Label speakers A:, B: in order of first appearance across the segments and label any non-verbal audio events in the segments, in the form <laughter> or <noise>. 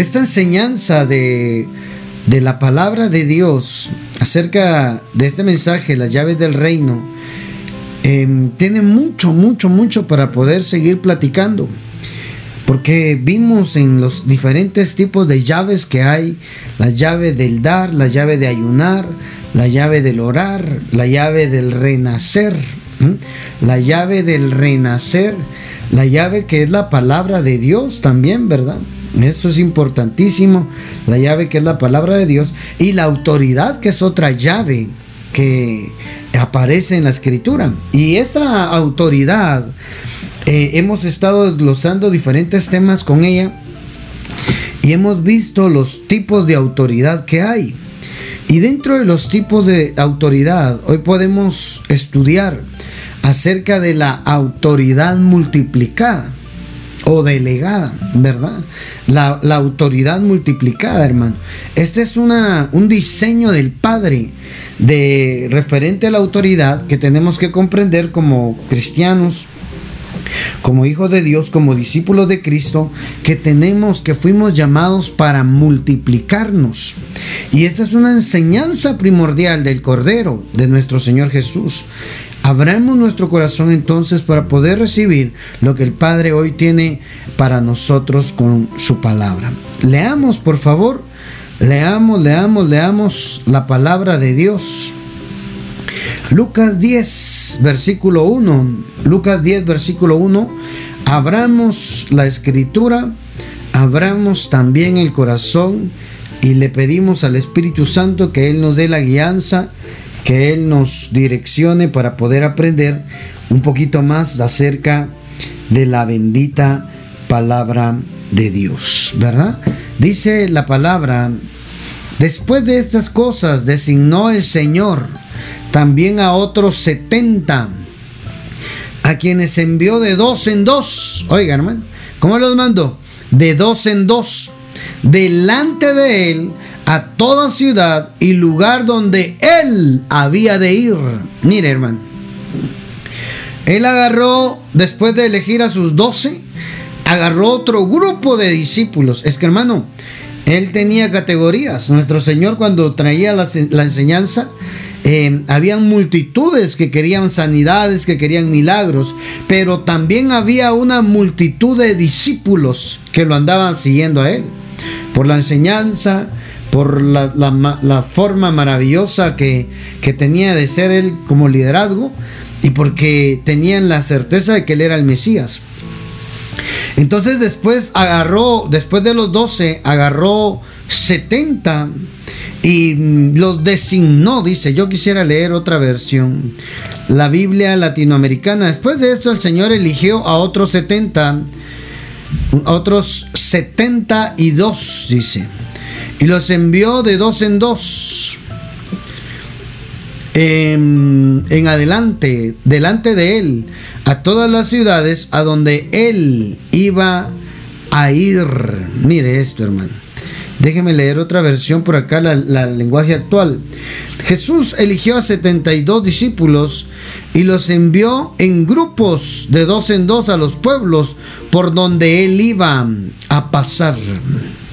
A: esta enseñanza de, de la palabra de Dios acerca de este mensaje, las llaves del reino, em, tiene mucho, mucho, mucho para poder seguir platicando. Porque vimos en los diferentes tipos de llaves que hay, la llave del dar, la llave de ayunar, la llave del orar, la llave del renacer, la llave del renacer, la llave que es la palabra de Dios también, ¿verdad? Eso es importantísimo, la llave que es la palabra de Dios y la autoridad que es otra llave que aparece en la escritura. Y esa autoridad, eh, hemos estado desglosando diferentes temas con ella y hemos visto los tipos de autoridad que hay. Y dentro de los tipos de autoridad, hoy podemos estudiar acerca de la autoridad multiplicada o delegada, ¿verdad? La, autoridad multiplicada, hermano. Este es una, un diseño del Padre de referente a la autoridad que tenemos que comprender como cristianos, como hijos de Dios, como discípulos de Cristo, que tenemos, que fuimos llamados para multiplicarnos. Y esta es una enseñanza primordial del Cordero de nuestro Señor Jesús. Abramos nuestro corazón entonces para poder recibir lo que el Padre hoy tiene para nosotros con su palabra. Leamos, por favor, leamos, leamos, leamos la palabra de Dios. Lucas 10, versículo 1. Lucas 10, versículo 1. Abramos la escritura, abramos también el corazón y le pedimos al Espíritu Santo que Él nos dé la guianza que Él nos direccione para poder aprender un poquito más acerca de la bendita palabra de Dios, ¿verdad? Dice la palabra, después de estas cosas designó el Señor también a otros setenta, a quienes envió de dos en dos. Oiga, hermano, ¿cómo los mandó? De dos en dos, delante de él a toda ciudad y lugar donde él había de ir. Mire, hermano. Él agarró, después de elegir a sus doce, agarró otro grupo de discípulos. Es que, hermano, él tenía categorías. Nuestro Señor cuando traía la, enseñanza, eh, habían multitudes que querían sanidades, que querían milagros, pero también había una multitud de discípulos que lo andaban siguiendo a él. Por la enseñanza, por la, forma maravillosa que, que, tenía de ser él como liderazgo y porque tenían la certeza de que él era el Mesías. Entonces después agarró, después de los 12, agarró 70 y los designó, dice, yo quisiera leer otra versión, la Biblia latinoamericana. Después de esto el Señor eligió a otros 70, otros 72, dice y los envió de dos en dos. En, adelante, delante de él, a todas las ciudades a donde él iba a ir. Mire esto, hermano. Déjeme leer otra versión por acá, la, la lenguaje actual. Jesús eligió a 72 discípulos y los envió en grupos de dos en dos a los pueblos por donde él iba a pasar.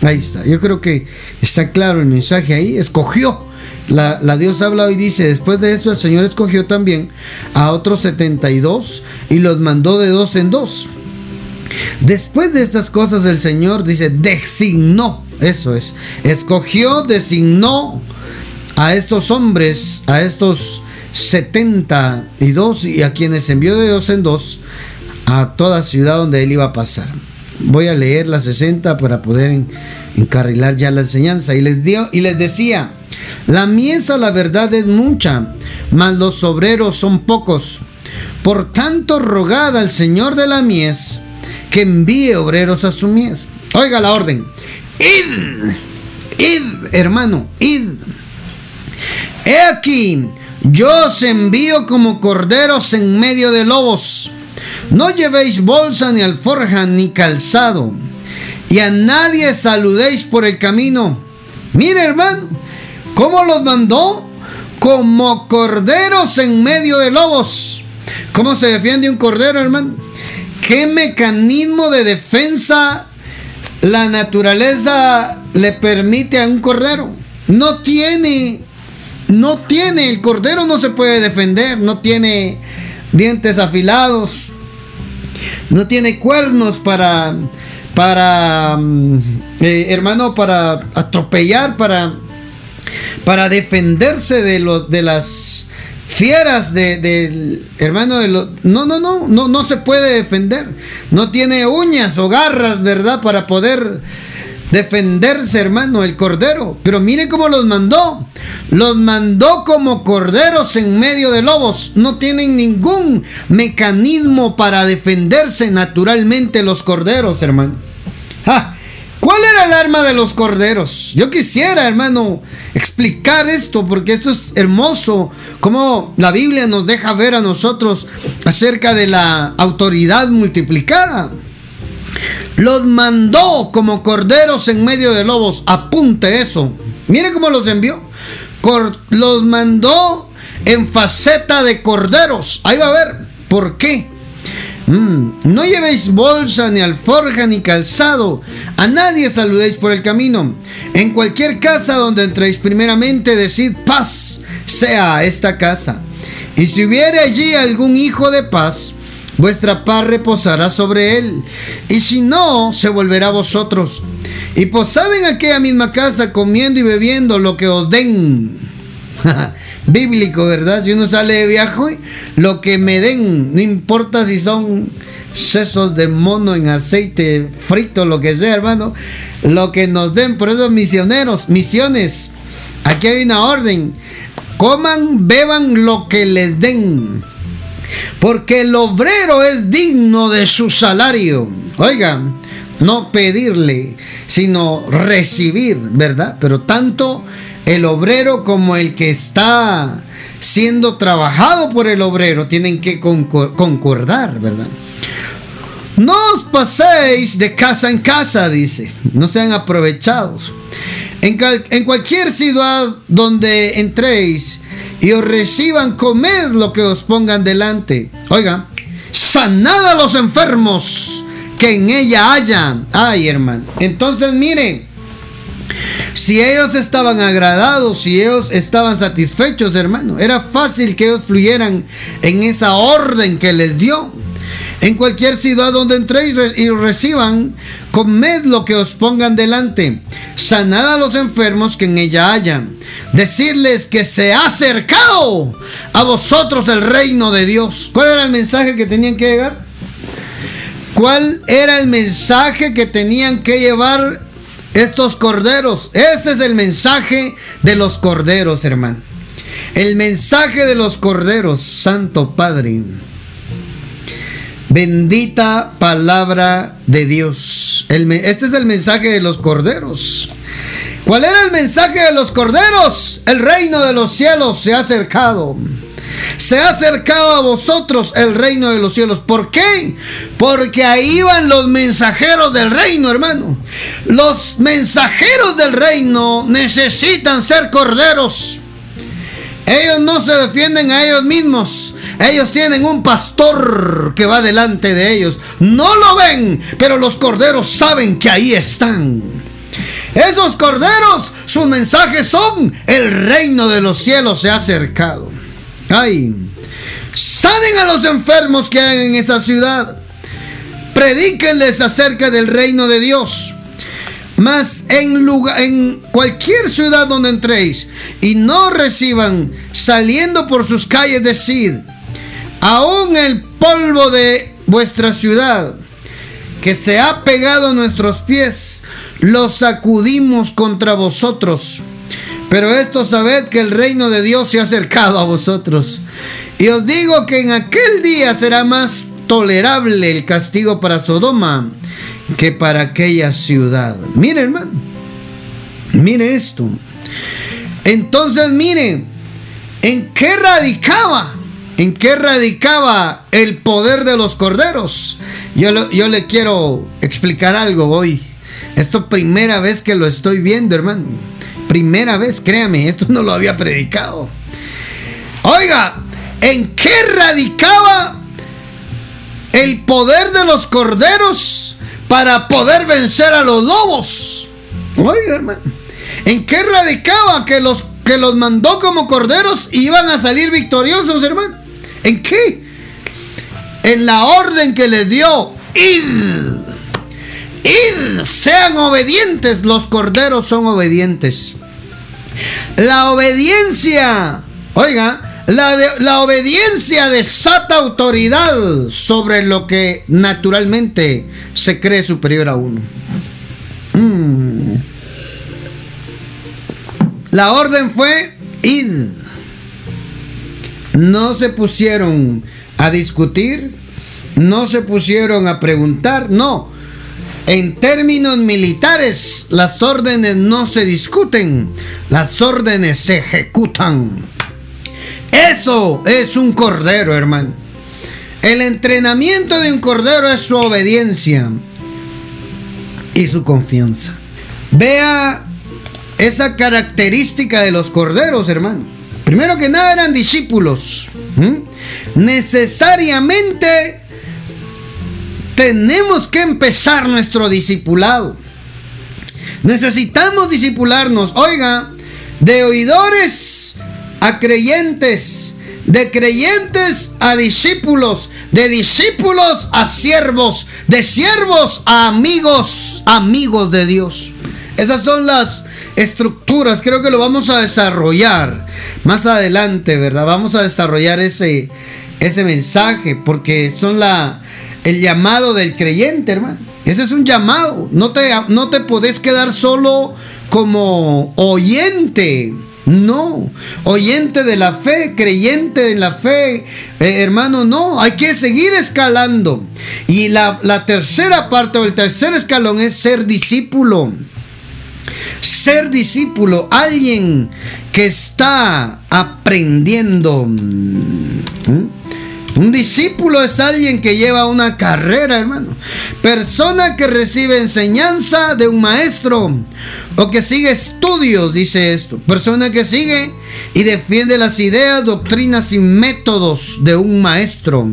A: Ahí está. Yo creo que está claro el mensaje ahí. Escogió. La, la, Dios habla hoy dice, después de esto el Señor escogió también a otros 72 y los mandó de dos en dos. Después de estas cosas el Señor dice, designó, eso es, escogió, designó a estos hombres, a estos 72 y a quienes envió de dos en dos a toda ciudad donde él iba a pasar. Voy a leer las 60 para poder encarrilar ya la enseñanza. Y les, dio, y les decía, la miesa la verdad es mucha, mas los obreros son pocos. Por tanto, rogad al Señor de la mies que envíe obreros a su mies. Oiga la orden. Id, id, hermano, id. He aquí, yo os envío como corderos en medio de lobos. No llevéis bolsa ni alforja ni calzado. Y a nadie saludéis por el camino. Mire, hermano, ¿cómo los mandó? Como corderos en medio de lobos. ¿Cómo se defiende un cordero, hermano? ¿Qué mecanismo de defensa la naturaleza le permite a un cordero. No tiene, no tiene, el cordero no se puede defender, no tiene dientes afilados, no tiene cuernos para, para, mm, eh, hermano, para atropellar, para, para defenderse de los, de las fieras del hermano de los no no no no no se puede defender. No tiene uñas o garras verdad para poder defenderse hermano el cordero. Pero mire cómo los mandó. Los mandó como corderos en medio de lobos. No tienen ningún mecanismo para defenderse naturalmente los corderos hermano. ¿Cuál era el arma de los corderos? Yo quisiera, hermano, explicar esto porque eso es hermoso, como la Biblia nos deja ver a nosotros acerca de la autoridad multiplicada. Los mandó como corderos en medio de lobos. Apunte eso. Mire cómo los envió. los mandó en faceta de corderos. Ahí va a ver. ¿Por qué? Mm, no llevéis bolsa, ni alforja, ni calzado. A nadie saludéis por el camino. En cualquier casa donde entréis, primeramente decid paz sea esta casa. Y si hubiere allí algún hijo de paz, vuestra paz reposará sobre él. Y si no, se volverá a vosotros. Y posad en aquella misma casa comiendo y bebiendo lo que os den. <laughs> bíblico, ¿verdad? Si uno sale de viaje, lo que me den, no importa si son sesos de mono en aceite frito, lo que sea, hermano, lo que nos den, por eso misioneros, misiones, aquí hay una orden, coman, beban lo que les den, porque el obrero es digno de su salario. Oigan, no pedirle, sino recibir, ¿verdad? Pero tanto el obrero como el que está siendo trabajado por el obrero tienen que concordar, ¿verdad? No os paséis de casa en casa, dice, no sean aprovechados. En, cualquier ciudad donde entréis y os reciban, comed lo que os pongan delante. Oiga, sanad a los enfermos que en ella haya. Ay, hermano. Entonces, miren, si ellos estaban agradados, si ellos estaban satisfechos, hermano, era fácil que ellos fluyeran en esa orden que les dio. En cualquier ciudad donde entréis y reciban, comed lo que os pongan delante, sanad a los enfermos que en ella hayan, decirles que se ha acercado a vosotros el reino de Dios. ¿Cuál era el mensaje que tenían que llegar? ¿Cuál era el mensaje que tenían que llevar estos corderos. Ese es el mensaje de los corderos, hermano. El mensaje de los corderos, Santo Padre. Bendita palabra de Dios. este es el mensaje de los corderos. ¿Cuál era el mensaje de los corderos? El reino de los cielos se ha acercado. Se ha acercado a vosotros el reino de los cielos. ¿Por qué? Porque ahí van los mensajeros del reino, hermano. Los mensajeros del reino necesitan ser corderos. Ellos no se defienden a ellos mismos. Ellos tienen un pastor que va delante de ellos. No lo ven, pero los corderos saben que ahí están. Esos corderos, sus mensajes son, el reino de los cielos se ha acercado. Ay, a los enfermos que hay en esa ciudad. Predíquenles acerca del reino de Dios. Mas en, lugar, en cualquier ciudad donde entréis y no reciban, saliendo por sus calles, decid, aún el polvo de vuestra ciudad que se ha pegado a nuestros pies, lo sacudimos contra vosotros pero esto sabed que el reino de Dios se ha acercado a vosotros. Y os digo que en aquel día será más tolerable el castigo para Sodoma que para aquella ciudad. Mire, hermano. Mire esto. Entonces, mire, ¿en qué radicaba? ¿En qué radicaba el poder de los corderos? Yo, le quiero explicar algo hoy. Esto primera vez que lo estoy viendo, hermano. Primera vez, créame, esto no lo había predicado. Oiga, ¿en qué radicaba el poder de los corderos para poder vencer a los lobos. Oiga, hermano. ¿En qué radicaba que los que los mandó como corderos iban a salir victoriosos, hermano? ¿En qué? En la orden que les dio. Id. Id. Sean obedientes. Los corderos son obedientes. La obediencia. Oiga, la, obediencia desata autoridad sobre lo que naturalmente se cree superior a uno. Mm. La orden fue id. No se pusieron a discutir, no se pusieron a preguntar, no. En términos militares, las órdenes no se discuten, las órdenes se ejecutan. Eso es un cordero, hermano. El entrenamiento de un cordero es su obediencia y su confianza. Vea esa característica de los corderos, hermano. Primero que nada eran discípulos. Necesariamente tenemos que empezar nuestro discipulado. Necesitamos discipularnos. Oiga, de oidores a creyentes, de creyentes a discípulos, de discípulos a siervos, de siervos a amigos, amigos de Dios. Esas son las estructuras, creo que lo vamos a desarrollar más adelante, ¿verdad? Vamos a desarrollar ese, ese mensaje porque son la, el llamado del creyente, hermano. Ese es un llamado. No te, no te podés quedar solo como oyente no, oyente de la fe, creyente en la fe, eh, hermano, no, hay que seguir escalando. Y la, la tercera parte o el tercer escalón es ser discípulo. Ser discípulo, alguien que está aprendiendo. ¿Mm? Un discípulo es alguien que lleva una carrera, hermano. Persona que recibe enseñanza de un maestro o que sigue estudios, dice esto. Persona que sigue y defiende las ideas, doctrinas y métodos de un maestro.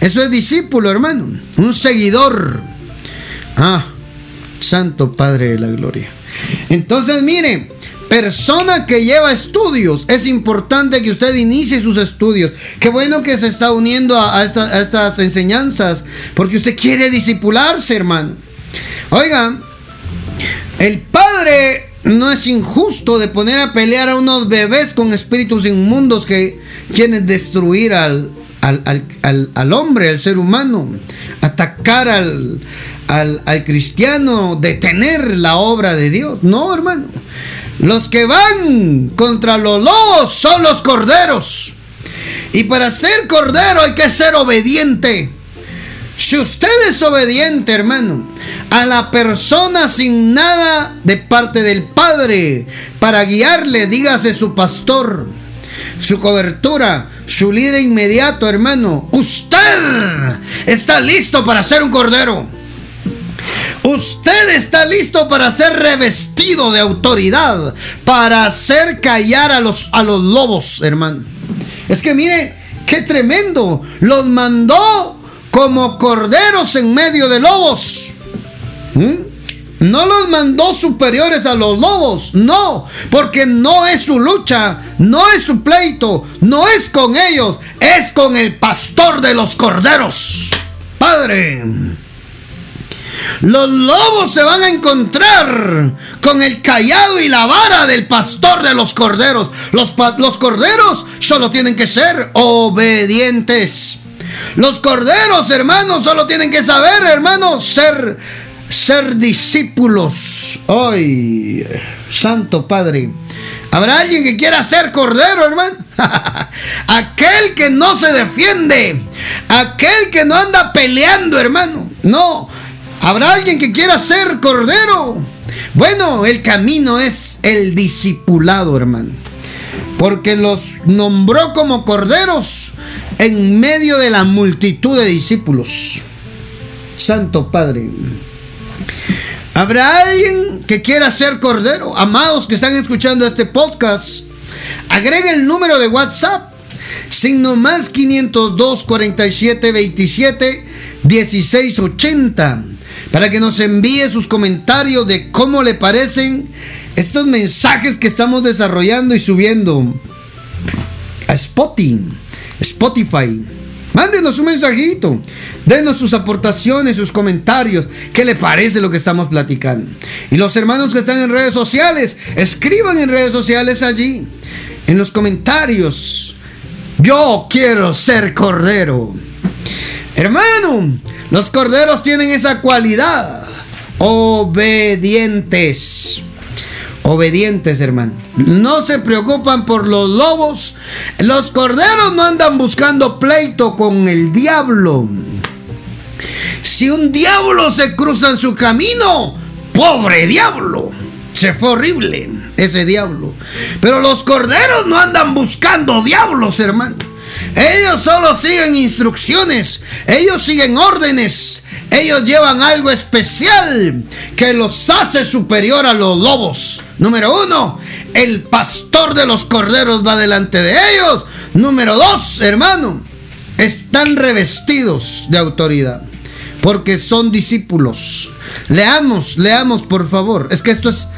A: Eso es discípulo, hermano. Un seguidor. Ah, Santo Padre de la Gloria. Entonces, mire, persona que lleva estudios, es importante que usted inicie sus estudios. Qué bueno que se está uniendo a, estas enseñanzas, porque usted quiere disipularse, hermano. Oiga, el padre no es injusto de poner a pelear a unos bebés con espíritus inmundos que quieren destruir al, al, hombre, al ser humano, atacar al, al, cristiano, detener la obra de Dios. No, hermano. Los que van contra los lobos son los corderos. Y para ser cordero hay que ser obediente. Si usted es obediente, hermano, a la persona sin nada de parte del Padre para guiarle, dígase su pastor, su cobertura, su líder inmediato, hermano, usted está listo para ser un cordero. Usted está listo para ser revestido de autoridad, para hacer callar a los, a los lobos, hermano. Es que mire, qué tremendo. Los mandó como corderos en medio de lobos. ¿Mm? No los mandó superiores a los lobos, no, porque no es su lucha, no es su pleito, no es con ellos, es con el pastor de los corderos. Padre, los lobos se van a encontrar con el callado y la vara del pastor de los corderos. Los, corderos solo tienen que ser obedientes. Los corderos, hermanos, solo tienen que saber, hermanos, ser ser discípulos. Ay, Santo Padre. ¿Habrá alguien que quiera ser cordero, hermano? <laughs> aquel que no se defiende. Aquel que no anda peleando, hermano. No. ¿Habrá alguien que quiera ser cordero? Bueno, el camino es el discipulado, hermano. Porque los nombró como corderos en medio de la multitud de discípulos. Santo Padre. ¿Habrá alguien que quiera ser cordero? Amados que están escuchando este podcast, agregue el número de WhatsApp, signo más 502 47 27 16 80 para que nos envíe sus comentarios de cómo le parecen estos mensajes que estamos desarrollando y subiendo a Spotify. Spotify. Mándenos un mensajito. Denos sus aportaciones, sus comentarios. ¿Qué le parece lo que estamos platicando? Y los hermanos que están en redes sociales, escriban en redes sociales allí. En los comentarios. Yo quiero ser cordero. Hermano, los corderos tienen esa cualidad. Obedientes. Obedientes, hermano. No se preocupan por los lobos. Los corderos no andan buscando pleito con el diablo. Si un diablo se cruza en su camino, pobre diablo. Se fue horrible ese diablo. Pero los corderos no andan buscando diablos, hermano. Ellos solo siguen instrucciones. Ellos siguen órdenes. Ellos llevan algo especial que los hace superior a los lobos. Número uno, el pastor de los corderos va delante de ellos. Número dos, hermano, están revestidos de autoridad porque son discípulos. Leamos, leamos por favor. Es que esto es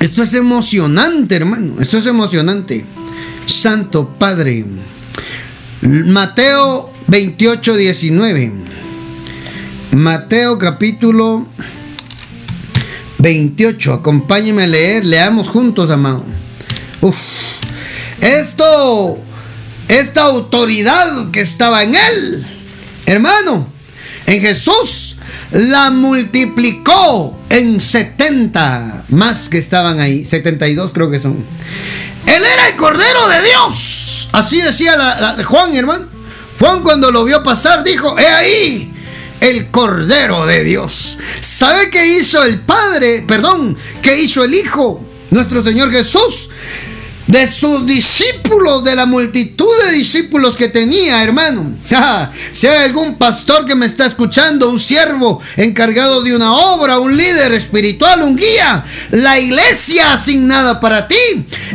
A: esto es emocionante, hermano. Esto es emocionante. Santo Padre. Mateo 28, 19. Mateo capítulo 28. Acompáñeme a leer. Leamos juntos, amado. Uf. Esto, esta autoridad que estaba en él, hermano, en Jesús, la multiplicó en 70 más que estaban ahí. 72 creo que son. Él era el Cordero de Dios. Así decía Juan, hermano. Juan cuando lo vio pasar dijo, he ahí el Cordero de Dios. ¿Sabe qué hizo el Padre? Perdón, ¿qué hizo el Hijo? Nuestro Señor Jesús de sus discípulos, de la multitud de discípulos que tenía, hermano. <laughs> si hay algún pastor que me está escuchando, un siervo encargado de una obra, un líder espiritual, un guía, la iglesia asignada para ti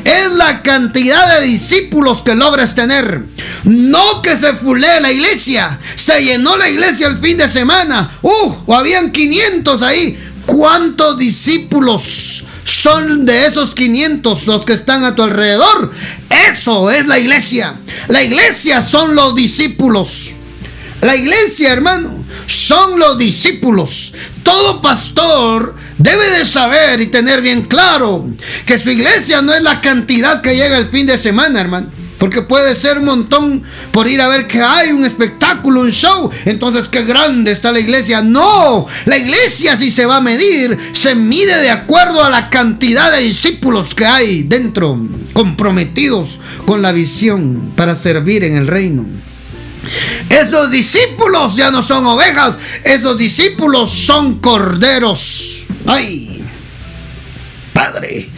A: es la cantidad de discípulos que logras tener. No que se fulee la iglesia, se llenó la iglesia el fin de semana, uh, o habían 500 ahí. ¿Cuántos discípulos? Son de esos 500 los que están a tu alrededor. Eso es la iglesia. La iglesia son los discípulos. La iglesia, hermano, son los discípulos. Todo pastor debe de saber y tener bien claro que su iglesia no es la cantidad que llega el fin de semana, hermano. Porque puede ser un montón por ir a ver que hay un espectáculo, un show. Entonces, qué grande está la iglesia. No, la iglesia si se va a medir, se mide de acuerdo a la cantidad de discípulos que hay dentro, comprometidos con la visión para servir en el reino. Esos discípulos ya no son ovejas, esos discípulos son corderos. Ay, Padre,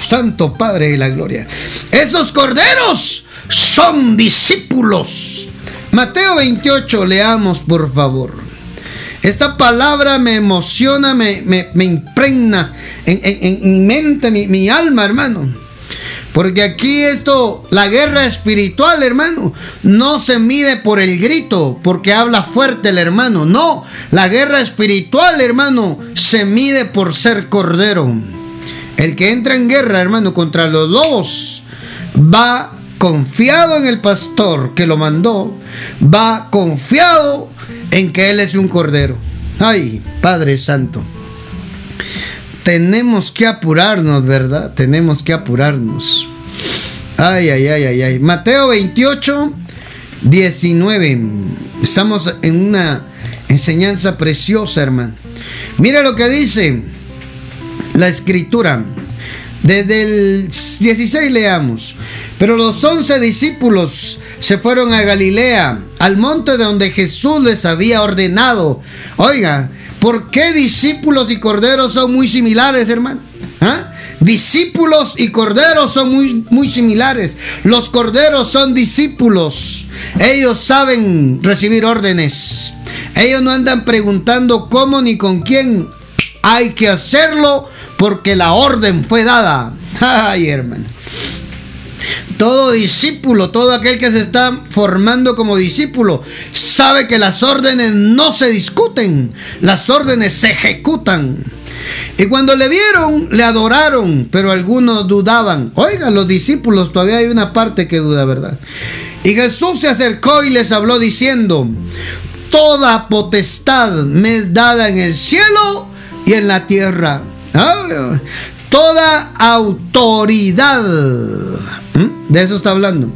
A: Santo Padre de la Gloria. Esos corderos son discípulos. Mateo 28, leamos por favor. Esta palabra me emociona, me, impregna en, mi mente, en mi alma, hermano. Porque aquí esto, la guerra espiritual, hermano, no se mide por el grito, porque habla fuerte el hermano. No, la guerra espiritual, hermano, se mide por ser cordero. El que entra en guerra, hermano, contra los lobos, va confiado en el pastor que lo mandó, va confiado en que Él es un cordero. Ay, Padre Santo. Tenemos que apurarnos, ¿verdad? Tenemos que apurarnos. Ay, ay, ay, ay, ay. Mateo 28, 19. Estamos en una enseñanza preciosa, hermano. Mira lo que dice la escritura. Desde el 16 leamos. Pero los once discípulos se fueron a Galilea, al monte donde Jesús les había ordenado. Oiga, ¿por qué discípulos y corderos son muy similares, hermano? ¿Ah? Discípulos y corderos son muy, muy similares. Los corderos son discípulos. Ellos saben recibir órdenes. Ellos no andan preguntando cómo ni con quién. Hay que hacerlo porque la orden fue dada. <laughs> Ay, hermano. Todo discípulo, todo aquel que se está formando como discípulo, sabe que las órdenes no se discuten, las órdenes se ejecutan. Y cuando le vieron, le adoraron, pero algunos dudaban. Oigan, los discípulos, todavía hay una parte que duda, ¿verdad? Y Jesús se acercó y les habló diciendo, toda potestad me es dada en el cielo y en la tierra. Ah, toda autoridad. ¿Mm? De eso está hablando.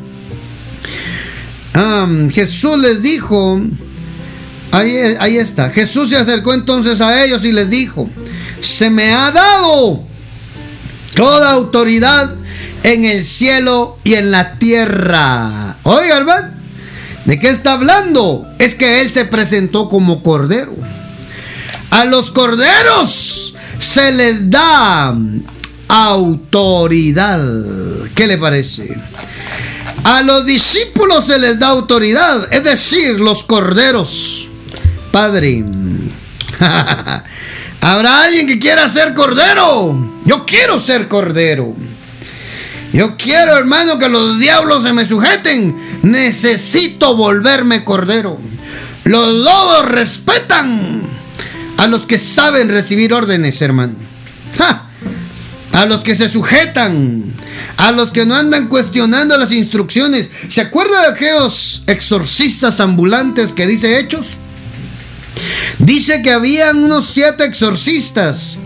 A: Jesús les dijo, ahí, ahí está, Jesús se acercó entonces a ellos y les dijo, se me ha dado toda autoridad en el cielo y en la tierra. Oiga, ¿de qué está hablando? Es que Él se presentó como cordero. A los corderos se les da autoridad. ¿Qué le parece? A los discípulos se les da autoridad, es decir, los corderos. Padre, <laughs> ¿habrá alguien que quiera ser cordero? Yo quiero ser cordero. Yo quiero, hermano, que los diablos se me sujeten. Necesito volverme cordero. Los lobos respetan a los que saben recibir órdenes, hermano. A los que se sujetan, a los que no andan cuestionando las instrucciones. ¿Se acuerda de aquellos exorcistas ambulantes que dice Hechos? Dice que habían unos siete exorcistas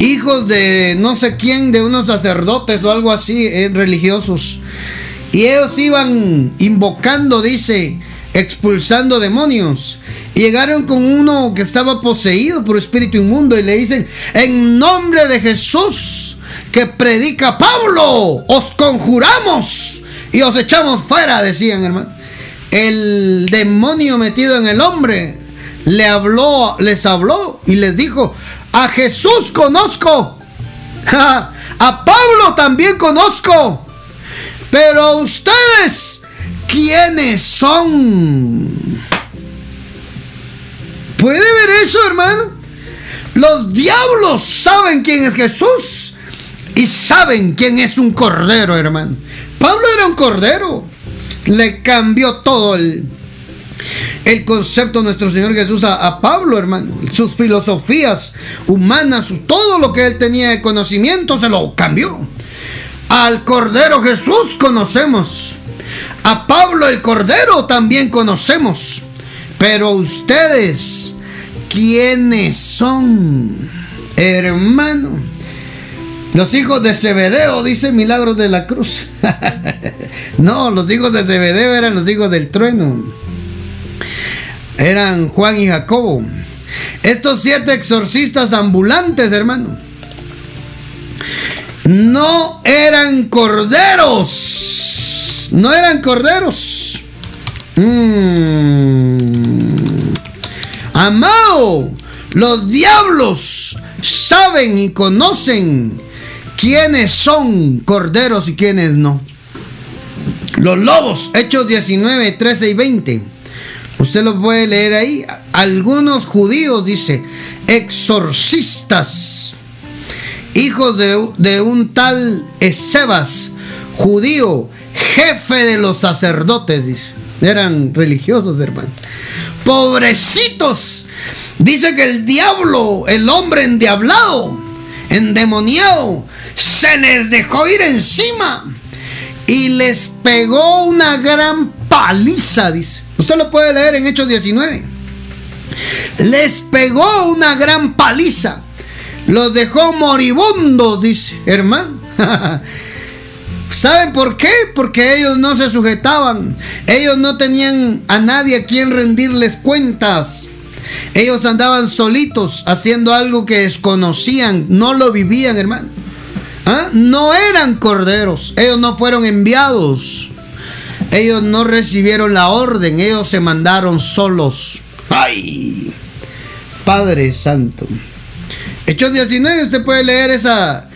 A: hijos de no sé quién, de unos sacerdotes o algo así, eh, religiosos. Y ellos iban invocando, dice, expulsando demonios. Llegaron con uno que estaba poseído por espíritu inmundo y le dicen, en nombre de Jesús que predica Pablo, os conjuramos y os echamos fuera, decían hermano. El demonio metido en el hombre le habló, les habló y les dijo, a Jesús conozco. <laughs> A Pablo también conozco. Pero ustedes, ¿quiénes son? ¿Puede ver eso, hermano? Los diablos saben quién es Jesús y saben quién es un cordero, hermano. Pablo era un cordero. Le cambió todo el, el concepto de nuestro Señor Jesús a, Pablo, hermano. Sus filosofías humanas, todo lo que él tenía de conocimiento se lo cambió. Al Cordero Jesús conocemos. A Pablo el Cordero también conocemos. Pero ustedes, ¿quiénes son? Hermano. Los hijos de Zebedeo, dice Milagros de la Cruz. <laughs> no, los hijos de Zebedeo eran los hijos del trueno eran Juan y Jacobo. Estos siete exorcistas ambulantes, hermano, no eran corderos. No eran corderos. Mm. Amado, los diablos saben y conocen quiénes son corderos y quiénes no. Los lobos, Hechos 19, 13 y 20 Usted lo puede leer ahí. Algunos judíos, dice, exorcistas, hijos de, un tal Esebas, judío, jefe de los sacerdotes, dice. Eran religiosos, hermano. Pobrecitos. Dice que el diablo, el hombre endiablado, endemoniado, se les dejó ir encima y les pegó una gran paliza, dice. Usted lo puede leer en Hechos 19. Les pegó una gran paliza. Los dejó moribundos, dice, hermano. <laughs> ¿Saben por qué? Porque ellos no se sujetaban. Ellos no tenían a nadie a quien rendirles cuentas. Ellos andaban solitos haciendo algo que desconocían, no lo vivían, hermano. ¿Ah? No eran corderos, ellos no fueron enviados. Ellos no recibieron la orden, ellos se mandaron solos. ¡Ay! Padre Santo. Hechos 19, usted puede leer esa,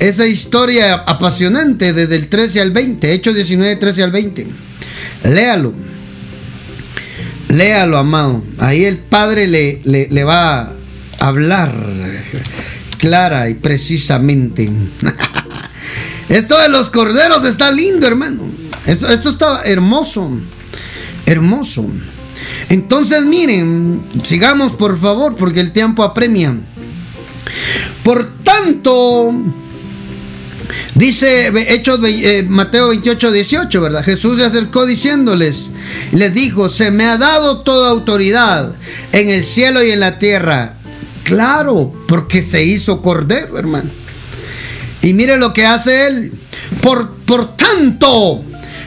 A: esa historia apasionante desde el 13 al 20. Hechos 19, 13 al 20. Léalo. Léalo, amado. Ahí el Padre le, le, va a hablar clara y precisamente. <laughs> Esto de los corderos está lindo, hermano. Esto, esto está hermoso. Hermoso. Entonces, miren, sigamos por favor, porque el tiempo apremia. Por tanto, dice Hechos eh, Mateo 28, 18, ¿verdad? Jesús se acercó diciéndoles, les dijo, se me ha dado toda autoridad en el cielo y en la tierra. Claro, porque se hizo cordero, hermano. Y mire lo que hace él. Por, por tanto,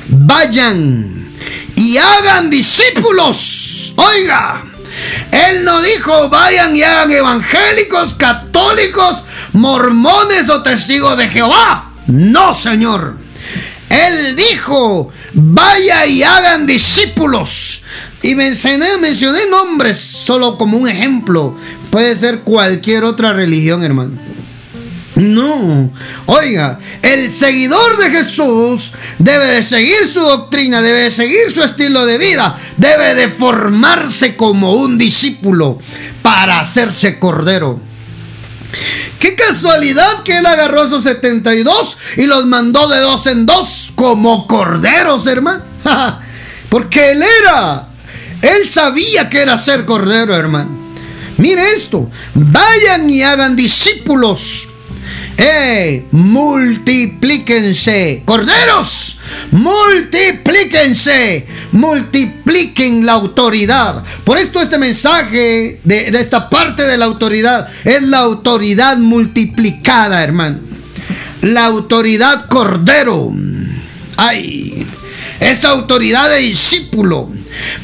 A: vayan y hagan discípulos. Oiga, él no dijo vayan y hagan evangélicos, católicos, mormones o testigos de Jehová. No, Señor. Él dijo, vaya y hagan discípulos. Y mencioné, mencioné nombres solo como un ejemplo. Puede ser cualquier otra religión, hermano. No, oiga, el seguidor de Jesús debe de seguir su doctrina, debe de seguir su estilo de vida, debe de formarse como un discípulo para hacerse cordero. Qué casualidad que él agarró esos 72 y los mandó de dos en dos como corderos, hermano. <laughs> Porque él era, él sabía que era ser cordero, hermano. Mire esto, vayan y hagan discípulos. ¡Eh! Multiplíquense. Corderos, multiplíquense. Multipliquen la autoridad. Por esto este mensaje de, de esta parte de la autoridad es la autoridad multiplicada, hermano. La autoridad cordero. ¡Ay! Esa autoridad de discípulo.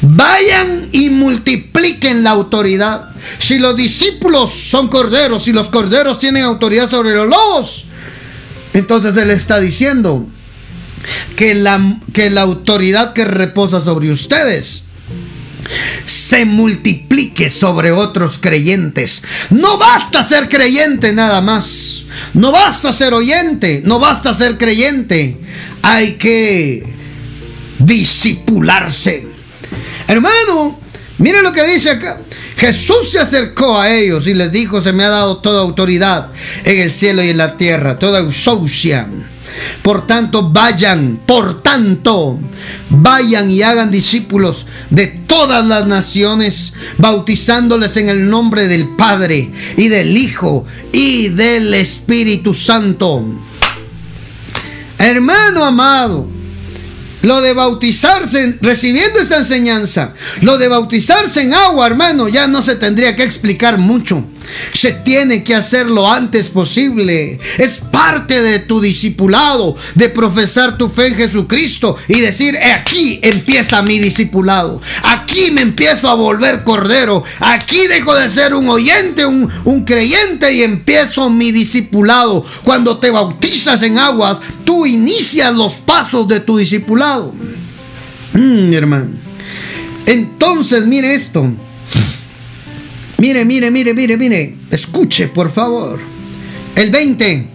A: Vayan y multipliquen la autoridad. Si los discípulos son corderos, y los corderos tienen autoridad sobre los lobos, entonces Él está diciendo que la, que la autoridad que reposa sobre ustedes se multiplique sobre otros creyentes. No basta ser creyente nada más. No basta ser oyente. No basta ser creyente. Hay que disipularse. Hermano, mire lo que dice acá. Jesús se acercó a ellos y les dijo, se me ha dado toda autoridad en el cielo y en la tierra, toda ausocia. Por tanto, vayan, por tanto, vayan y hagan discípulos de todas las naciones, bautizándoles en el nombre del Padre y del Hijo y del Espíritu Santo. Hermano amado, lo de bautizarse, recibiendo esa enseñanza, lo de bautizarse en agua, hermano, ya no se tendría que explicar mucho. Se tiene que hacer lo antes posible. Es parte de tu discipulado, de profesar tu fe en Jesucristo y decir, aquí empieza mi discipulado. Aquí me empiezo a volver cordero. Aquí dejo de ser un oyente, un, creyente y empiezo mi discipulado. Cuando te bautizas en aguas, tú inicias los pasos de tu discipulado. Mm, hermano. Entonces, mire esto. Mire, mire, mire, mire, mire. Escuche, por favor. El 20.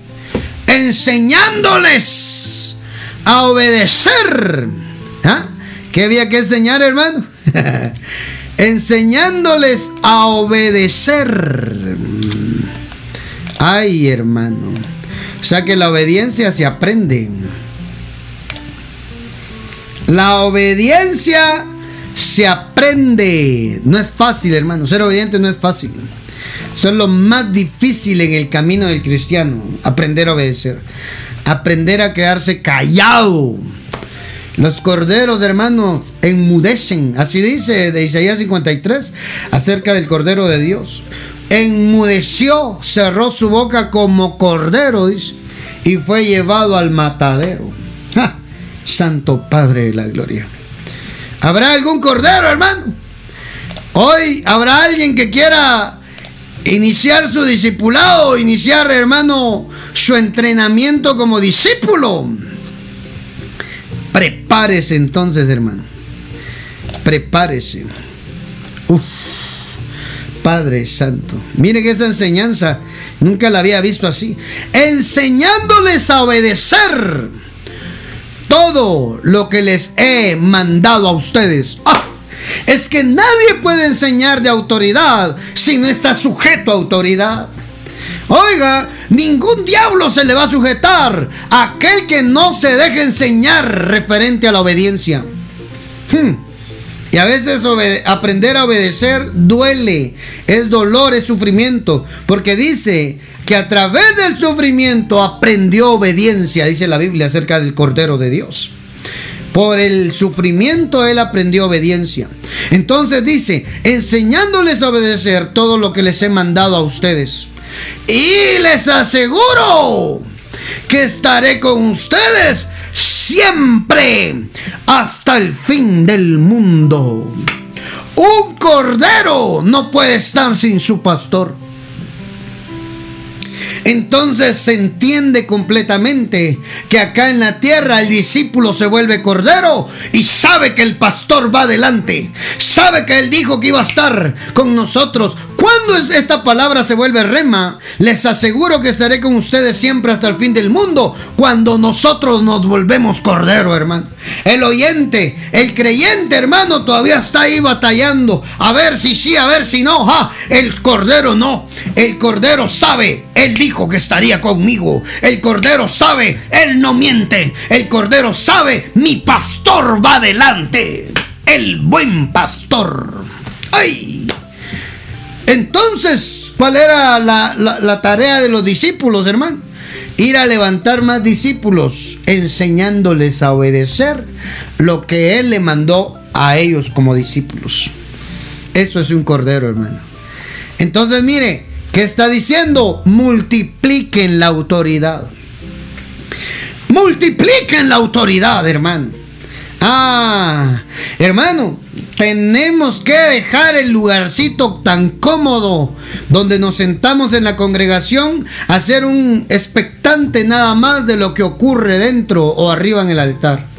A: Enseñándoles a obedecer. ¿Ah? ¿Qué había que enseñar, hermano? <laughs> Enseñándoles a obedecer. Ay, hermano. O sea que la obediencia se aprende. La obediencia se aprende. No es fácil, hermano. Ser obediente no es fácil. Eso es lo más difícil en el camino del cristiano. Aprender a obedecer. Aprender a quedarse callado. Los corderos, hermanos, enmudecen. Así dice de Isaías 53 acerca del cordero de Dios. Enmudeció, cerró su boca como cordero, dice, y fue llevado al matadero. Santo Padre de la Gloria. ¿Habrá algún cordero, hermano? Hoy habrá alguien que quiera iniciar su discipulado, iniciar, hermano, su entrenamiento como discípulo. Prepárese entonces, hermano. Prepárese. Uf, Padre Santo. Mire que esa enseñanza nunca la había visto así. Enseñándoles a obedecer todo lo que les he mandado a ustedes. ¡Ah! Es que nadie puede enseñar de autoridad si no está sujeto a autoridad. Oiga, Ningún diablo se le va a sujetar a aquel que no se deje enseñar referente a la obediencia. Hmm. Y a veces aprender a obedecer duele, es dolor, es sufrimiento, porque dice que a través del sufrimiento aprendió obediencia, dice la Biblia acerca del Cordero de Dios. Por el sufrimiento él aprendió obediencia. Entonces dice, enseñándoles a obedecer todo lo que les he mandado a ustedes. Y les aseguro que estaré con ustedes siempre hasta el fin del mundo. Un cordero no puede estar sin su pastor. Entonces se entiende completamente que acá en la tierra el discípulo se vuelve cordero y sabe que el pastor va adelante. Sabe que él dijo que iba a estar con nosotros. Cuando esta palabra se vuelve rema, les aseguro que estaré con ustedes siempre hasta el fin del mundo. Cuando nosotros nos volvemos cordero, hermano. El oyente, el creyente, hermano, todavía está ahí batallando. A ver si sí, a ver si no. el cordero no. El cordero sabe. Él dijo que estaría conmigo. El Cordero sabe, Él no miente. El Cordero sabe, mi pastor va adelante. El buen pastor. ¡Ay! Entonces, ¿cuál era la, la tarea de los discípulos, hermano? Ir a levantar más discípulos, enseñándoles a obedecer lo que Él le mandó a ellos como discípulos. Eso es un cordero, hermano. Entonces, mire, ¿Qué está diciendo? Multipliquen la autoridad. Multipliquen la autoridad, hermano. Ah, hermano, tenemos que dejar el lugarcito tan cómodo donde nos sentamos en la congregación a ser un expectante nada más de lo que ocurre dentro o arriba en el altar.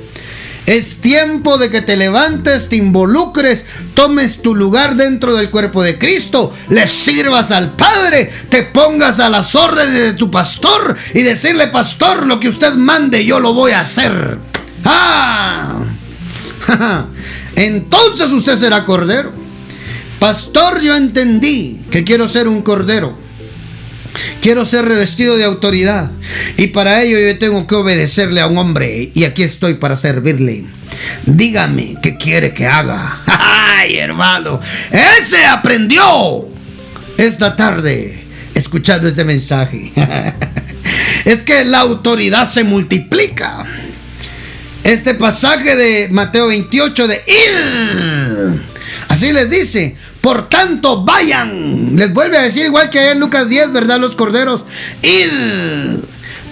A: Es tiempo de que te levantes, te involucres, tomes tu lugar dentro del cuerpo de Cristo, le sirvas al Padre, te pongas a las órdenes de tu pastor y decirle, pastor, lo que usted mande, yo lo voy a hacer. ¡Ah! <laughs> Entonces usted será cordero. Pastor, yo entendí que quiero ser un cordero. Quiero ser revestido de autoridad y para ello yo tengo que obedecerle a un hombre y aquí estoy para servirle. Dígame qué quiere que haga. <laughs> ¡Ay, hermano! Ese aprendió esta tarde escuchando este mensaje. <laughs> es que la autoridad se multiplica. Este pasaje de Mateo 28 de. Así les dice, por tanto, vayan. Les vuelve a decir igual que en Lucas 10, ¿verdad? Los corderos. Id.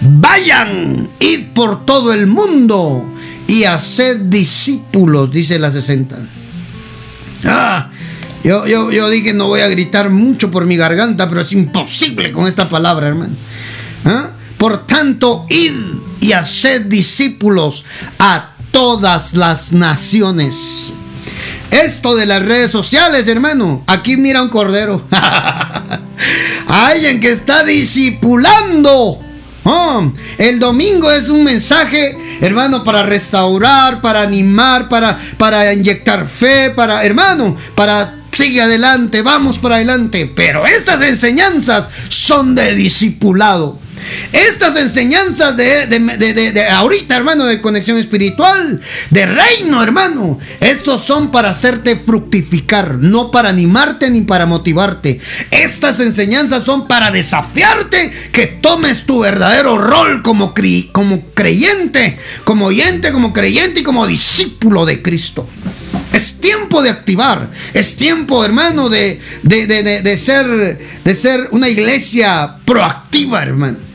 A: Vayan. Id por todo el mundo. Y haced discípulos, dice la 60. Ah, yo, yo, yo dije no voy a gritar mucho por mi garganta, pero es imposible con esta palabra, hermano. ¿Ah? Por tanto, id y haced discípulos a todas las naciones esto de las redes sociales, hermano. Aquí mira un cordero. <laughs> Alguien que está discipulando. Oh, el domingo es un mensaje, hermano, para restaurar, para animar, para, para inyectar fe, para, hermano, para sigue adelante, vamos para adelante. Pero estas enseñanzas son de discipulado. Estas enseñanzas de, ahorita, hermano, de conexión espiritual, de reino, hermano, estos son para hacerte fructificar, no para animarte ni para motivarte. Estas enseñanzas son para desafiarte que tomes tu verdadero rol como, como creyente, como oyente, como creyente y como discípulo de Cristo. Es tiempo de activar. Es tiempo, hermano, de, de, ser, de ser una iglesia proactiva, hermano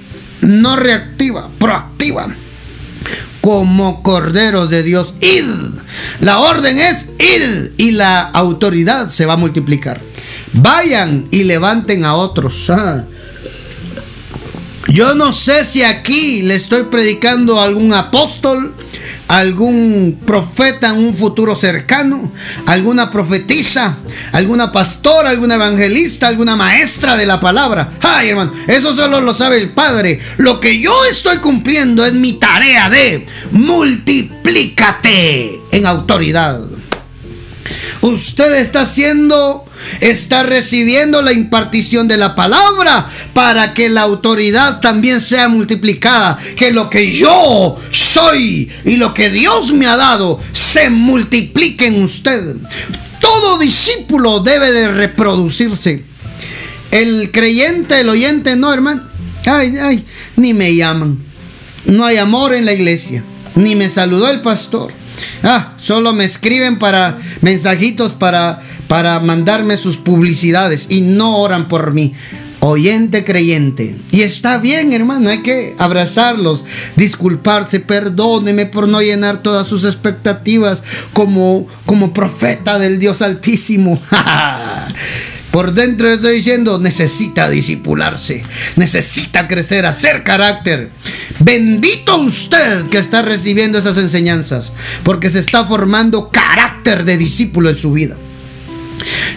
A: no reactiva, proactiva. Como corderos de Dios, id. La orden es id y la autoridad se va a multiplicar. Vayan y levanten a otros. Ah. Yo no sé si aquí le estoy predicando a algún apóstol, algún profeta en un futuro cercano, alguna profetisa, alguna pastora, alguna evangelista, alguna maestra de la palabra. Ay, hermano, eso solo lo sabe el Padre. Lo que yo estoy cumpliendo es mi tarea de multiplícate en autoridad. Usted está siendo está recibiendo la impartición de la palabra para que la autoridad también sea multiplicada. Que lo que yo soy y lo que Dios me ha dado se multiplique en usted. Todo discípulo debe de reproducirse. El creyente, el oyente, no, hermano. Ay, ay, ni me llaman. No hay amor en la iglesia. Ni me saludó el pastor. Ah, solo me escriben para mensajitos para, para mandarme sus publicidades y no oran por mí. Oyente creyente. Y está bien, hermano, hay que abrazarlos, disculparse, perdóneme por no llenar todas sus expectativas como, como profeta del Dios Altísimo. <laughs> Por dentro estoy diciendo, necesita disipularse, necesita crecer, hacer carácter. Bendito usted que está recibiendo esas enseñanzas, porque se está formando carácter de discípulo en su vida.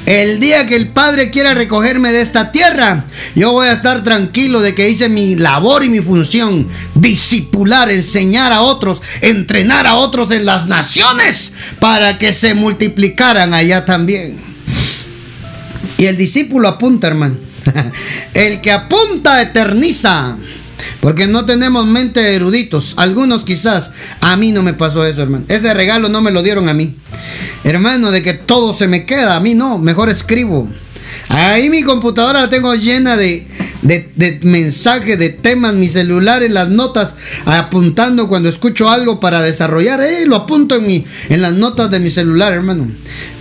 A: El día que el Padre quiera recogerme de esta tierra, yo voy a estar tranquilo de que hice mi labor y mi función, disipular, enseñar a otros, entrenar a otros en las naciones para que se multiplicaran allá también. Y el discípulo apunta, hermano. <laughs> el que apunta eterniza. Porque no tenemos mente eruditos. Algunos quizás. A mí no me pasó eso, hermano. Ese regalo no me lo dieron a mí. Hermano, de que todo se me queda. A mí no. Mejor escribo. Ahí mi computadora la tengo llena de, de, mensajes, de temas, mi celular en las notas, apuntando cuando escucho algo para desarrollar, eh, lo apunto en, mi, en las notas de mi celular, hermano,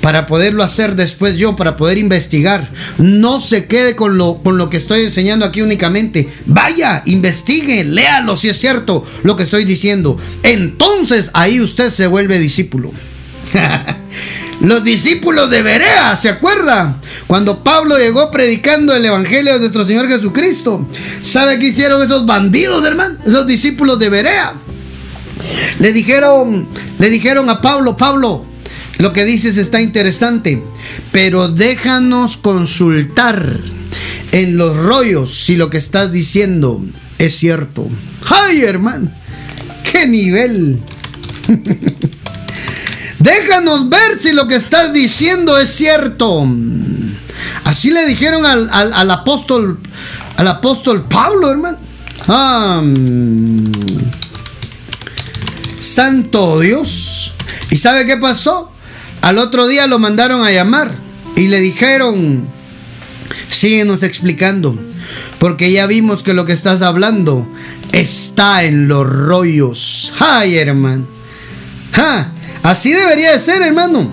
A: para poderlo hacer después yo, para poder investigar. No se quede con lo, con lo que estoy enseñando aquí únicamente. Vaya, investigue, léalo si es cierto lo que estoy diciendo. Entonces ahí usted se vuelve discípulo. <laughs> Los discípulos de Berea, ¿se acuerda? Cuando Pablo llegó predicando el Evangelio de nuestro Señor Jesucristo. ¿Sabe qué hicieron esos bandidos, hermano? Esos discípulos de Berea. Le dijeron, le dijeron a Pablo, Pablo, lo que dices está interesante, pero déjanos consultar en los rollos si lo que estás diciendo es cierto. ¡Ay, hermano! ¡Qué nivel! <laughs> Déjanos ver si lo que estás diciendo es cierto. Así le dijeron al, apóstol, al apóstol Pablo, hermano. Ah, santo Dios. ¿Y sabe qué pasó? Al otro día lo mandaron a llamar y le dijeron, síguenos explicando, porque ya vimos que lo que estás hablando está en los rollos. Ay, hermano. ¡Ja! Así debería de ser, hermano.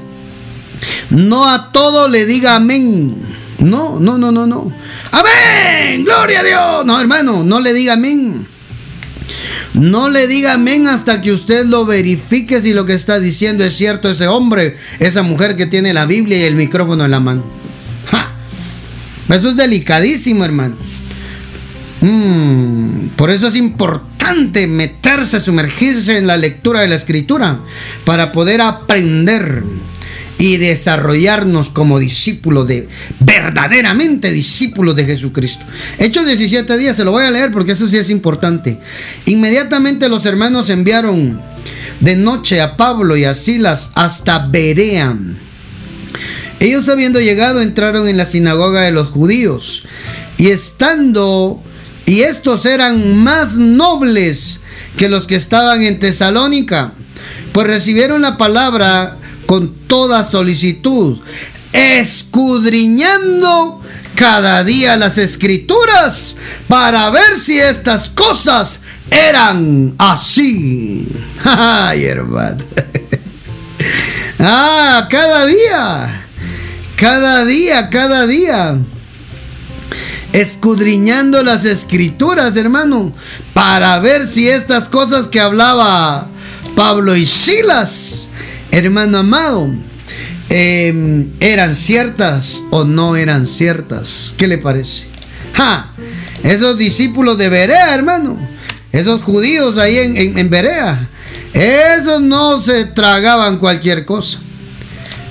A: No a todo le diga amén. No, no, no, no, no. Amén. Gloria a Dios. No, hermano, no le diga amén. No le diga amén hasta que usted lo verifique si lo que está diciendo es cierto ese hombre, esa mujer que tiene la Biblia y el micrófono en la mano. Eso es delicadísimo, hermano. Mm, por eso es importante meterse, sumergirse en la lectura de la escritura para poder aprender y desarrollarnos como discípulos de, verdaderamente discípulos de Jesucristo. Hechos 17 días, se lo voy a leer porque eso sí es importante. Inmediatamente los hermanos enviaron de noche a Pablo y a Silas hasta Berea. Ellos habiendo llegado entraron en la sinagoga de los judíos y estando y estos eran más nobles que los que estaban en Tesalónica, pues recibieron la palabra con toda solicitud, escudriñando cada día las escrituras para ver si estas cosas eran así. <laughs> Ay, hermano. <laughs> ah, cada día. Cada día, cada día escudriñando las escrituras, hermano, para ver si estas cosas que hablaba Pablo y Silas, hermano amado, em, eran ciertas o no eran ciertas. ¿Qué le parece? ¡Ja! Esos discípulos de Berea, hermano, esos judíos ahí en, en Berea, esos no se tragaban cualquier cosa.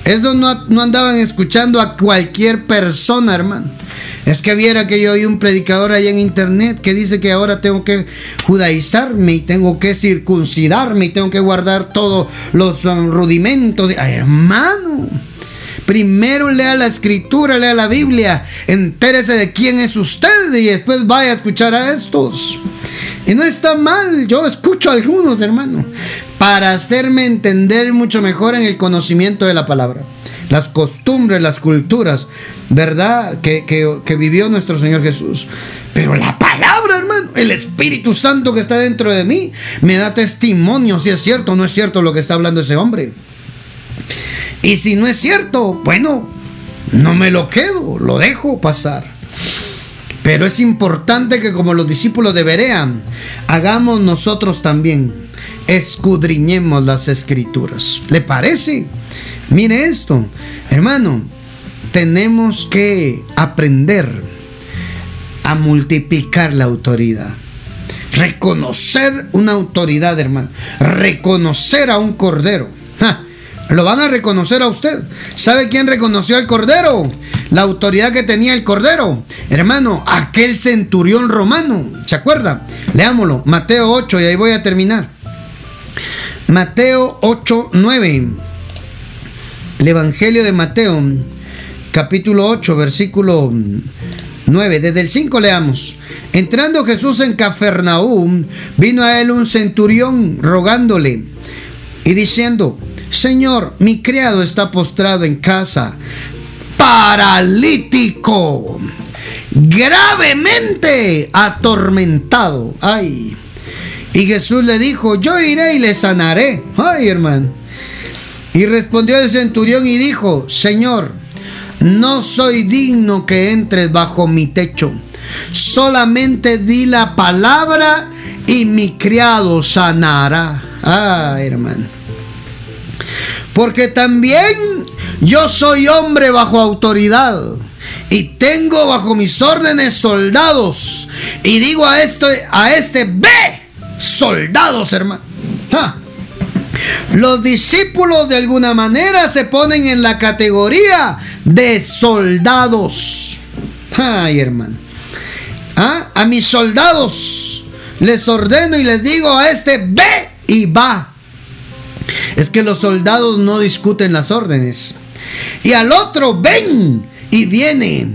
A: Esos no, no andaban escuchando a cualquier persona, hermano. Es que viera que yo oí un predicador allá en internet que dice que ahora tengo que judaizarme y tengo que circuncidarme y tengo que guardar todos los um, rudimentos. hermano, Primero lea la escritura, lea la Biblia, entérese de quién es usted y después vaya a escuchar a estos. Y no está mal, yo escucho a algunos, hermano, para hacerme entender mucho mejor en el conocimiento de la palabra. Las costumbres, las culturas, ¿verdad? Que, que vivió nuestro Señor Jesús. Pero la palabra, hermano, el Espíritu Santo que está dentro de mí, me da testimonio si es cierto o no es cierto lo que está hablando ese hombre. Y si no es cierto, bueno, no me lo quedo, lo dejo pasar. Pero es importante que como los discípulos de Berea, hagamos nosotros también, escudriñemos las escrituras. ¿Le parece? Mire esto, hermano, tenemos que aprender a multiplicar la autoridad. Reconocer una autoridad, hermano. Reconocer a un cordero. Lo van a reconocer a usted. ¿Sabe quién reconoció al cordero? La autoridad que tenía el cordero. Hermano, aquel centurión romano. ¿Se acuerda? Leámoslo. Mateo 8 y ahí voy a terminar. Mateo 8, 9. El Evangelio de Mateo, capítulo 8, versículo 9. Desde el 5 leamos. Entrando Jesús en Cafarnaúm, vino a él un centurión rogándole y diciendo, Señor, mi criado está postrado en casa, paralítico, gravemente atormentado. Ay. Y Jesús le dijo, yo iré y le sanaré. Ay, hermano. Y respondió el centurión y dijo, Señor, no soy digno que entres bajo mi techo. Solamente di la palabra y mi criado sanará. Ah, hermano. Porque también yo soy hombre bajo autoridad y tengo bajo mis órdenes soldados. Y digo a este, a este, ve, soldados, hermano. Los discípulos de alguna manera se ponen en la categoría de soldados. Ay, hermano. ¿Ah? A mis soldados les ordeno y les digo a este, ve y va. Es que los soldados no discuten las órdenes. Y al otro, ven y viene.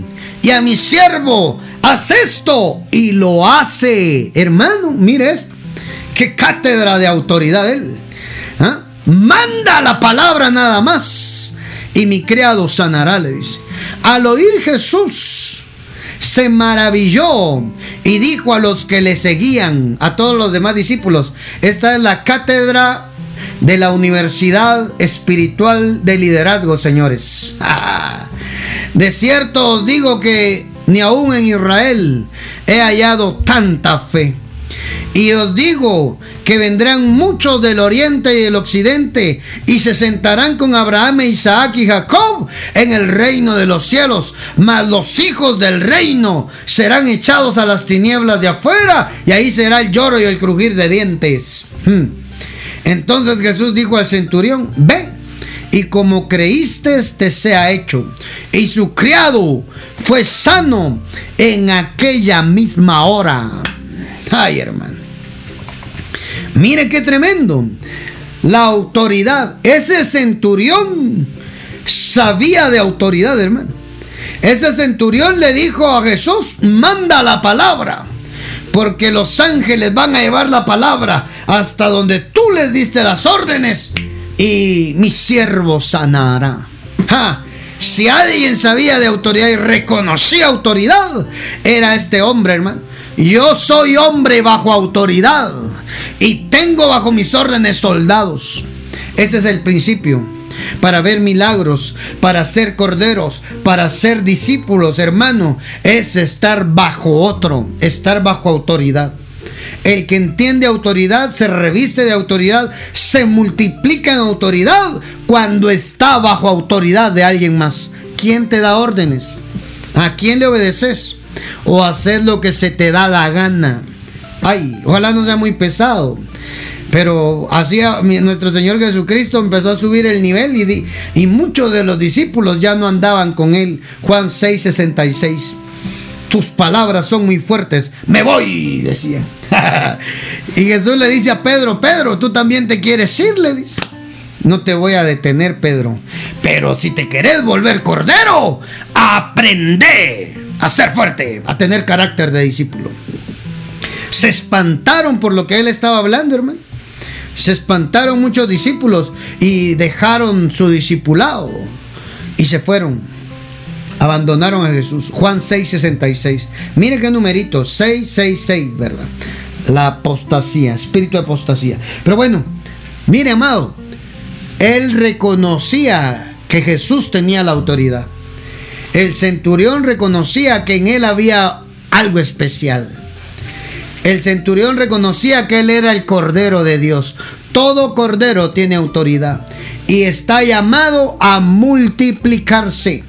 A: Y a mi siervo, haz esto y lo hace. Hermano, mire esto. Qué cátedra de autoridad él. ¿Ah? Manda la palabra nada más. Y mi criado sanará, le dice. Al oír Jesús, se maravilló y dijo a los que le seguían, a todos los demás discípulos, esta es la cátedra de la Universidad Espiritual de Liderazgo, señores. <laughs> De cierto os digo que ni aún en Israel he hallado tanta fe. Y os digo que vendrán muchos del oriente y del occidente y se sentarán con Abraham, Isaac y Jacob en el reino de los cielos. Mas los hijos del reino serán echados a las tinieblas de afuera y ahí será el lloro y el crujir de dientes. Hmm. Entonces Jesús dijo al centurión, ve y como creíste te sea hecho. Y su criado fue sano en aquella misma hora. Ay, hermano. Mire qué tremendo. La autoridad. Ese centurión sabía de autoridad, hermano. Ese centurión le dijo a Jesús, manda la palabra porque los ángeles van a llevar la palabra hasta donde tú les diste las órdenes y mi siervo sanará. Si alguien sabía de autoridad y reconocía autoridad, era este hombre, hermano. Yo soy hombre bajo autoridad y tengo bajo mis órdenes soldados. Ese es el principio para ver milagros, para ser corderos, para ser discípulos, hermano, es estar bajo otro, estar bajo autoridad. El que entiende autoridad se reviste de autoridad, se multiplica en autoridad cuando está bajo autoridad de alguien más. ¿Quién te da órdenes? ¿A quién le obedeces? ¿O haces lo que se te da la gana? Ay, ojalá no sea muy pesado. Pero así nuestro Señor Jesucristo empezó a subir el nivel y, y muchos de los discípulos ya no andaban con él. Juan 6, 66. Tus palabras son muy fuertes. Me voy, decía. <laughs> y Jesús le dice a Pedro, Pedro, tú también te quieres ir, le dice. No te voy a detener, Pedro. Pero si te querés volver cordero, aprende a ser fuerte, a tener carácter de discípulo. Se espantaron por lo que él estaba hablando, hermano. Se espantaron muchos discípulos y dejaron su discipulado y se fueron. Abandonaron a Jesús. Juan 6:66. Mire qué numerito, 666, ¿verdad? La apostasía, espíritu de apostasía. Pero bueno, mire, amado, él reconocía que Jesús tenía la autoridad. El centurión reconocía que en él había algo especial. El centurión reconocía que él era el Cordero de Dios. Todo Cordero tiene autoridad y está llamado a multiplicarse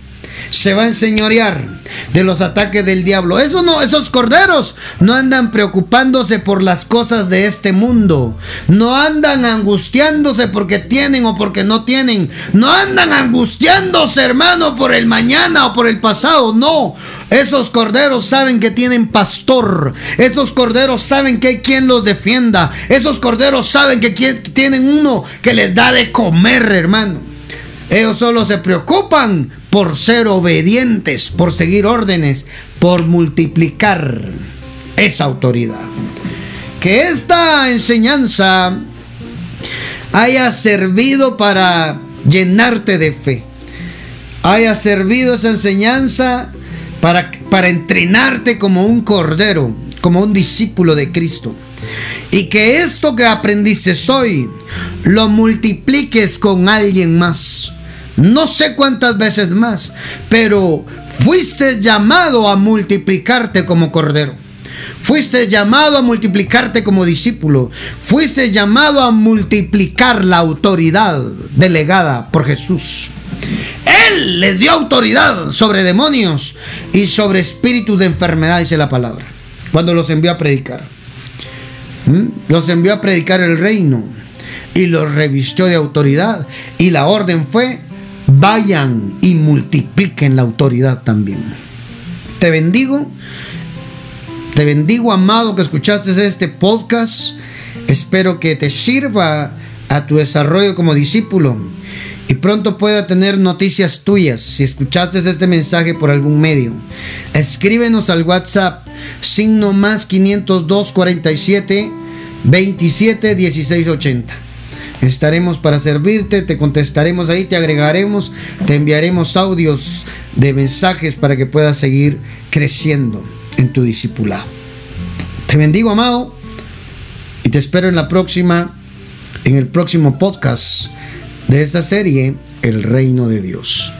A: se va a enseñorear de los ataques del diablo. Eso no, esos corderos no andan preocupándose por las cosas de este mundo. No andan angustiándose porque tienen o porque no tienen. No andan angustiándose, hermano, por el mañana o por el pasado. No. Esos corderos saben que tienen pastor. Esos corderos saben que hay quien los defienda. Esos corderos saben que tienen uno que les da de comer, hermano. Ellos solo se preocupan por ser obedientes, por seguir órdenes, por multiplicar esa autoridad. Que esta enseñanza haya servido para llenarte de fe. Haya servido esa enseñanza para, para entrenarte como un cordero, como un discípulo de Cristo. Y que esto que aprendiste hoy lo multipliques con alguien más no sé cuántas veces más, pero fuiste llamado a multiplicarte como cordero. Fuiste llamado a multiplicarte como discípulo. Fuiste llamado a multiplicar la autoridad delegada por Jesús. Él le dio autoridad sobre demonios y sobre espíritus de enfermedad, dice la palabra, cuando los envió a predicar. ¿Mm? Los envió a predicar el reino y los revistió de autoridad. Y la orden fue, vayan y multipliquen la autoridad también. Te bendigo, te bendigo amado que escuchaste este podcast. Espero que te sirva a tu desarrollo como discípulo y pronto pueda tener noticias tuyas si escuchaste este mensaje por algún medio. Escríbenos al WhatsApp signo más 502 47 27 16 80. Estaremos para servirte, te contestaremos ahí, te agregaremos, te enviaremos audios de mensajes para que puedas seguir creciendo en tu discipulado. Te bendigo, amado, y te espero en la próxima, en el próximo podcast de esta serie, El Reino de Dios.